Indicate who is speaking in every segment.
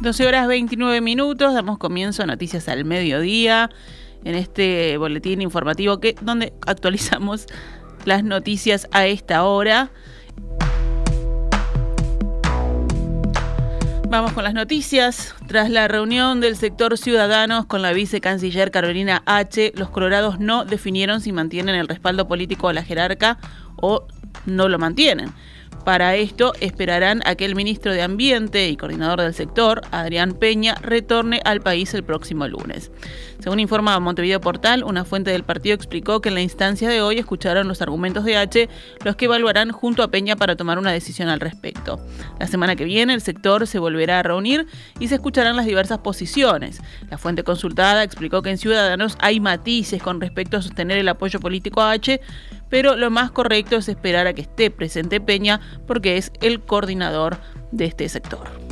Speaker 1: 12 horas 29 minutos, damos comienzo a Noticias al Mediodía, en este boletín informativo que, donde actualizamos las noticias a esta hora. Vamos con las noticias. Tras la reunión del sector Ciudadanos con la vicecanciller Carolina H., los colorados no definieron si mantienen el respaldo político a la jerarca o no lo mantienen. Para esto esperarán a que el ministro de Ambiente y coordinador del sector, Adrián Peña, retorne al país el próximo lunes. Según informa Montevideo Portal, una fuente del partido explicó que en la instancia de hoy escucharon los argumentos de H, los que evaluarán junto a Peña para tomar una decisión al respecto. La semana que viene el sector se volverá a reunir y se escucharán las diversas posiciones. La fuente consultada explicó que en Ciudadanos hay matices con respecto a sostener el apoyo político a H, pero lo más correcto es esperar a que esté presente Peña porque es el coordinador de este sector.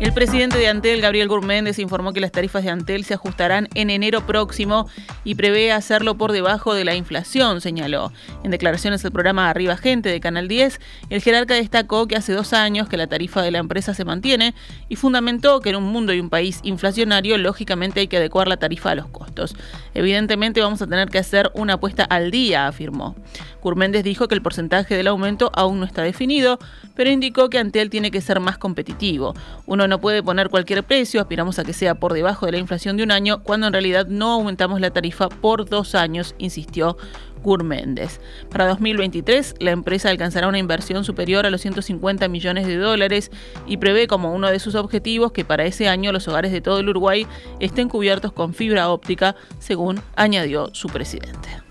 Speaker 1: El presidente de Antel, Gabriel Gurméndez, informó que las tarifas de Antel se ajustarán en enero próximo y prevé hacerlo por debajo de la inflación, señaló. En declaraciones al programa Arriba Gente de Canal 10, el jerarca destacó que hace dos años que la tarifa de la empresa se mantiene y fundamentó que en un mundo y un país inflacionario, lógicamente hay que adecuar la tarifa a los costos. Evidentemente vamos a tener que hacer una apuesta al día, afirmó. Gurméndez dijo que el porcentaje del aumento aún no está definido, pero indicó que Antel tiene que ser más competitivo. Uno no puede poner cualquier precio, aspiramos a que sea por debajo de la inflación de un año, cuando en realidad no aumentamos la tarifa por dos años, insistió Gurméndez. Para 2023, la empresa alcanzará una inversión superior a los 150 millones de dólares y prevé como uno de sus objetivos que para ese año los hogares de todo el Uruguay estén cubiertos con fibra óptica, según añadió su presidente.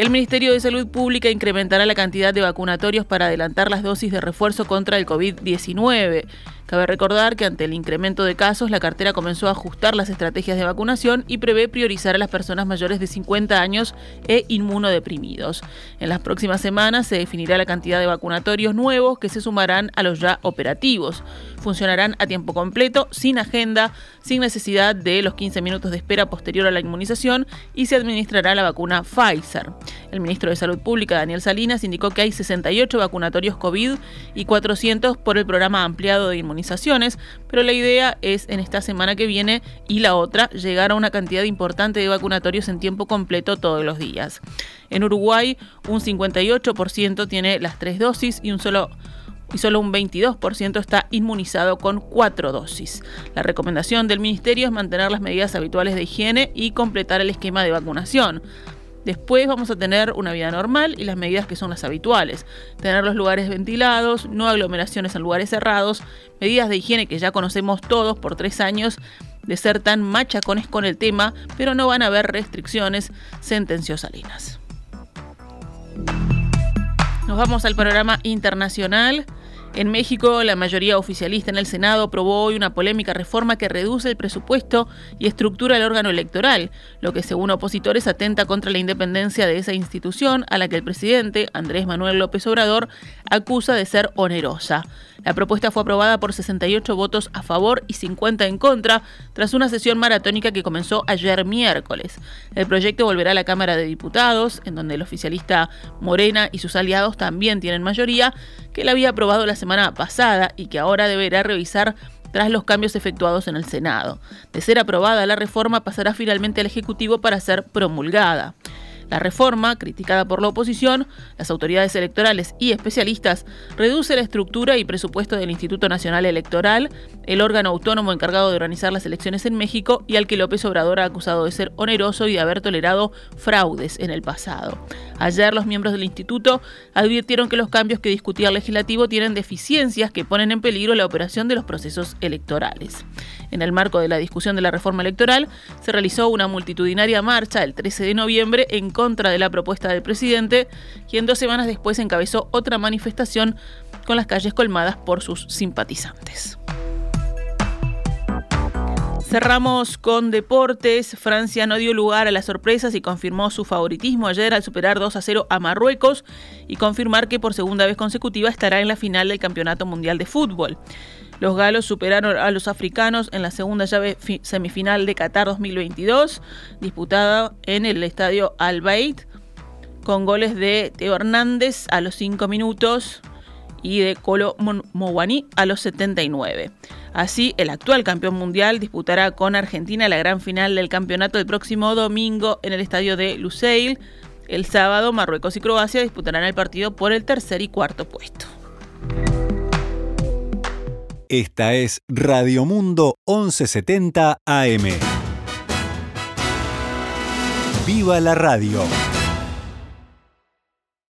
Speaker 1: El Ministerio de Salud Pública incrementará la cantidad de vacunatorios para adelantar las dosis de refuerzo contra el COVID-19. Cabe recordar que ante el incremento de casos, la cartera comenzó a ajustar las estrategias de vacunación y prevé priorizar a las personas mayores de 50 años e inmunodeprimidos. En las próximas semanas se definirá la cantidad de vacunatorios nuevos que se sumarán a los ya operativos. Funcionarán a tiempo completo, sin agenda, sin necesidad de los 15 minutos de espera posterior a la inmunización y se administrará la vacuna Pfizer. El ministro de Salud Pública, Daniel Salinas, indicó que hay 68 vacunatorios COVID y 400 por el programa ampliado de inmunización pero la idea es en esta semana que viene y la otra llegar a una cantidad importante de vacunatorios en tiempo completo todos los días. En Uruguay, un 58% tiene las tres dosis y un solo y solo un 22% está inmunizado con cuatro dosis. La recomendación del Ministerio es mantener las medidas habituales de higiene y completar el esquema de vacunación. Después vamos a tener una vida normal y las medidas que son las habituales. Tener los lugares ventilados, no aglomeraciones en lugares cerrados, medidas de higiene que ya conocemos todos por tres años de ser tan machacones con el tema, pero no van a haber restricciones, sentenció Salinas. Nos vamos al panorama internacional. En México, la mayoría oficialista en el Senado aprobó hoy una polémica reforma que reduce el presupuesto y estructura el órgano electoral, lo que según opositores atenta contra la independencia de esa institución a la que el presidente, Andrés Manuel López Obrador, acusa de ser onerosa. La propuesta fue aprobada por 68 votos a favor y 50 en contra, tras una sesión maratónica que comenzó ayer miércoles. El proyecto volverá a la Cámara de Diputados, en donde el oficialista Morena y sus aliados también tienen mayoría, que la había aprobado la semana pasada y que ahora deberá revisar tras los cambios efectuados en el Senado. De ser aprobada la reforma pasará finalmente al Ejecutivo para ser promulgada. La reforma, criticada por la oposición, las autoridades electorales y especialistas, reduce la estructura y presupuesto del Instituto Nacional Electoral, el órgano autónomo encargado de organizar las elecciones en México y al que López Obrador ha acusado de ser oneroso y de haber tolerado fraudes en el pasado. Ayer los miembros del instituto advirtieron que los cambios que discutía el legislativo tienen deficiencias que ponen en peligro la operación de los procesos electorales. En el marco de la discusión de la reforma electoral, se realizó una multitudinaria marcha el 13 de noviembre en contra de la propuesta del presidente, quien dos semanas después encabezó otra manifestación con las calles colmadas por sus simpatizantes. Cerramos con deportes. Francia no dio lugar a las sorpresas y confirmó su favoritismo ayer al superar 2 a 0 a Marruecos y confirmar que por segunda vez consecutiva estará en la final del Campeonato Mundial de Fútbol. Los galos superaron a los africanos en la segunda llave semifinal de Qatar 2022, disputada en el estadio Al Bayt, con goles de Teo Hernández a los 5 minutos y de Colo Mowani a los 79. Así, el actual campeón mundial disputará con Argentina la gran final del campeonato el próximo domingo en el estadio de Lusail. El sábado, Marruecos y Croacia disputarán el partido por el tercer y cuarto puesto.
Speaker 2: Esta es Radio Mundo 1170 AM. ¡Viva la radio!